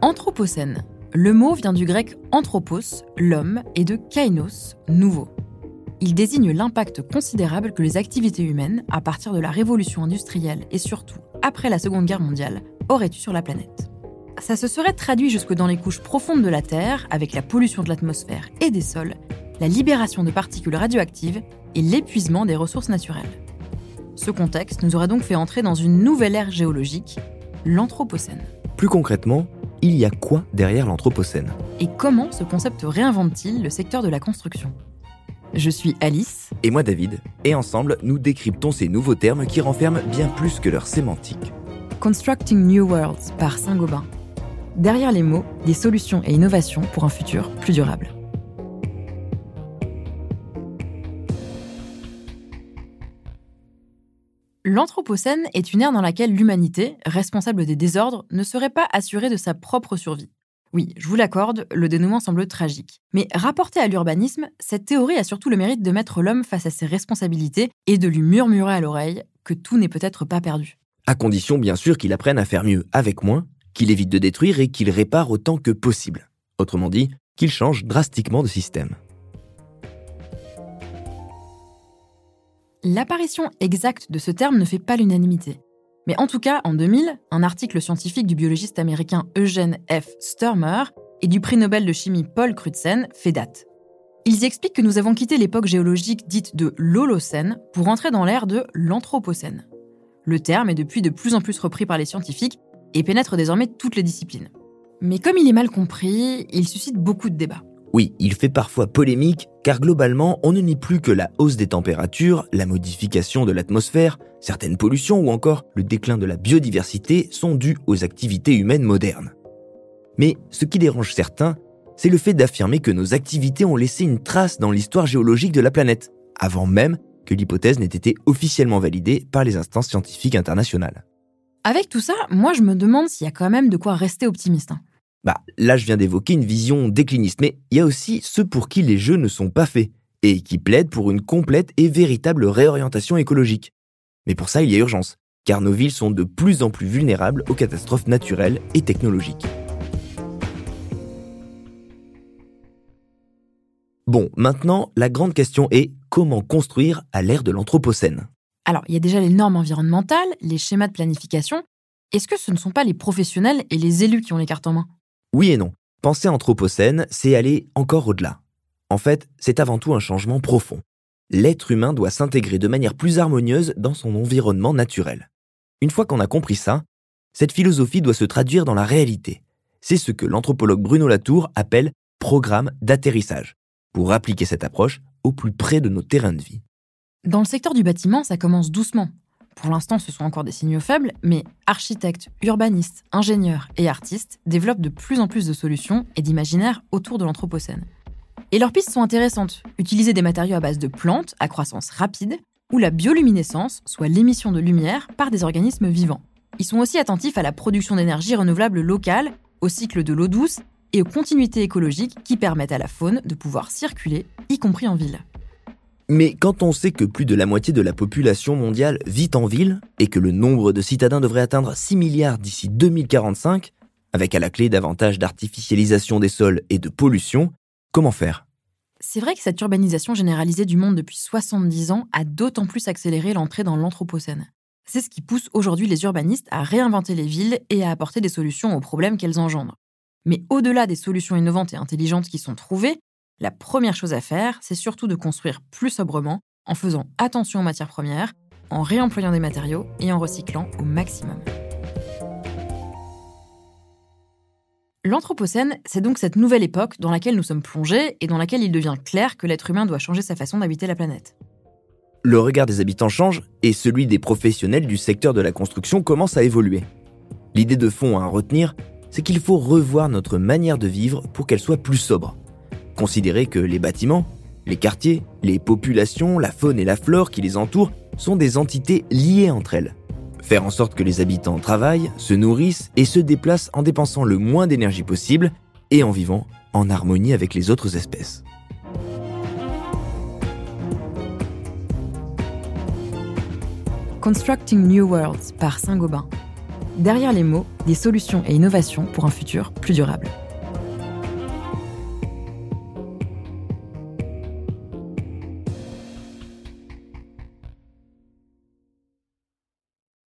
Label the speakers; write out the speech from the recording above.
Speaker 1: Anthropocène. Le mot vient du grec anthropos, l'homme, et de kainos, nouveau. Il désigne l'impact considérable que les activités humaines, à partir de la révolution industrielle et surtout après la Seconde Guerre mondiale, auraient eu sur la planète. Ça se serait traduit jusque dans les couches profondes de la Terre, avec la pollution de l'atmosphère et des sols, la libération de particules radioactives et l'épuisement des ressources naturelles. Ce contexte nous aurait donc fait entrer dans une nouvelle ère géologique, l'Anthropocène.
Speaker 2: Plus concrètement, il y a quoi derrière l'Anthropocène?
Speaker 1: Et comment ce concept réinvente-t-il le secteur de la construction? Je suis Alice.
Speaker 2: Et moi David, et ensemble nous décryptons ces nouveaux termes qui renferment bien plus que leur sémantique.
Speaker 1: Constructing New Worlds par Saint-Gobain. Derrière les mots, des solutions et innovations pour un futur plus durable. L'Anthropocène est une ère dans laquelle l'humanité, responsable des désordres, ne serait pas assurée de sa propre survie. Oui, je vous l'accorde, le dénouement semble tragique. Mais rapporté à l'urbanisme, cette théorie a surtout le mérite de mettre l'homme face à ses responsabilités et de lui murmurer à l'oreille que tout n'est peut-être pas perdu.
Speaker 2: À condition bien sûr qu'il apprenne à faire mieux avec moins, qu'il évite de détruire et qu'il répare autant que possible. Autrement dit, qu'il change drastiquement de système.
Speaker 1: L'apparition exacte de ce terme ne fait pas l'unanimité. Mais en tout cas, en 2000, un article scientifique du biologiste américain Eugene F. Sturmer et du prix Nobel de chimie Paul Crutzen fait date. Ils expliquent que nous avons quitté l'époque géologique dite de l'Holocène pour entrer dans l'ère de l'Anthropocène. Le terme est depuis de plus en plus repris par les scientifiques et pénètre désormais toutes les disciplines. Mais comme il est mal compris, il suscite beaucoup de débats.
Speaker 2: Oui, il fait parfois polémique, car globalement, on ne nie plus que la hausse des températures, la modification de l'atmosphère, certaines pollutions ou encore le déclin de la biodiversité sont dus aux activités humaines modernes. Mais ce qui dérange certains, c'est le fait d'affirmer que nos activités ont laissé une trace dans l'histoire géologique de la planète, avant même que l'hypothèse n'ait été officiellement validée par les instances scientifiques internationales.
Speaker 1: Avec tout ça, moi je me demande s'il y a quand même de quoi rester optimiste. Hein.
Speaker 2: Bah, là, je viens d'évoquer une vision décliniste, mais il y a aussi ceux pour qui les jeux ne sont pas faits et qui plaident pour une complète et véritable réorientation écologique. Mais pour ça, il y a urgence, car nos villes sont de plus en plus vulnérables aux catastrophes naturelles et technologiques. Bon, maintenant, la grande question est comment construire à l'ère de l'Anthropocène?
Speaker 1: Alors, il y a déjà les normes environnementales, les schémas de planification. Est-ce que ce ne sont pas les professionnels et les élus qui ont les cartes en main?
Speaker 2: Oui et non. Penser anthropocène, c'est aller encore au-delà. En fait, c'est avant tout un changement profond. L'être humain doit s'intégrer de manière plus harmonieuse dans son environnement naturel. Une fois qu'on a compris ça, cette philosophie doit se traduire dans la réalité. C'est ce que l'anthropologue Bruno Latour appelle programme d'atterrissage, pour appliquer cette approche au plus près de nos terrains de vie.
Speaker 1: Dans le secteur du bâtiment, ça commence doucement. Pour l'instant, ce sont encore des signaux faibles, mais architectes, urbanistes, ingénieurs et artistes développent de plus en plus de solutions et d'imaginaires autour de l'Anthropocène. Et leurs pistes sont intéressantes. Utiliser des matériaux à base de plantes à croissance rapide ou la bioluminescence, soit l'émission de lumière par des organismes vivants. Ils sont aussi attentifs à la production d'énergie renouvelable locale, au cycle de l'eau douce et aux continuités écologiques qui permettent à la faune de pouvoir circuler, y compris en ville.
Speaker 2: Mais quand on sait que plus de la moitié de la population mondiale vit en ville et que le nombre de citadins devrait atteindre 6 milliards d'ici 2045, avec à la clé davantage d'artificialisation des sols et de pollution, comment faire?
Speaker 1: C'est vrai que cette urbanisation généralisée du monde depuis 70 ans a d'autant plus accéléré l'entrée dans l'Anthropocène. C'est ce qui pousse aujourd'hui les urbanistes à réinventer les villes et à apporter des solutions aux problèmes qu'elles engendrent. Mais au-delà des solutions innovantes et intelligentes qui sont trouvées, la première chose à faire, c'est surtout de construire plus sobrement, en faisant attention aux matières premières, en réemployant des matériaux et en recyclant au maximum. L'Anthropocène, c'est donc cette nouvelle époque dans laquelle nous sommes plongés et dans laquelle il devient clair que l'être humain doit changer sa façon d'habiter la planète.
Speaker 2: Le regard des habitants change et celui des professionnels du secteur de la construction commence à évoluer. L'idée de fond à retenir, c'est qu'il faut revoir notre manière de vivre pour qu'elle soit plus sobre considérer que les bâtiments, les quartiers, les populations, la faune et la flore qui les entourent sont des entités liées entre elles. Faire en sorte que les habitants travaillent, se nourrissent et se déplacent en dépensant le moins d'énergie possible et en vivant en harmonie avec les autres espèces.
Speaker 1: Constructing New Worlds par Saint-Gobain. derrière les mots, des solutions et innovations pour un futur plus durable.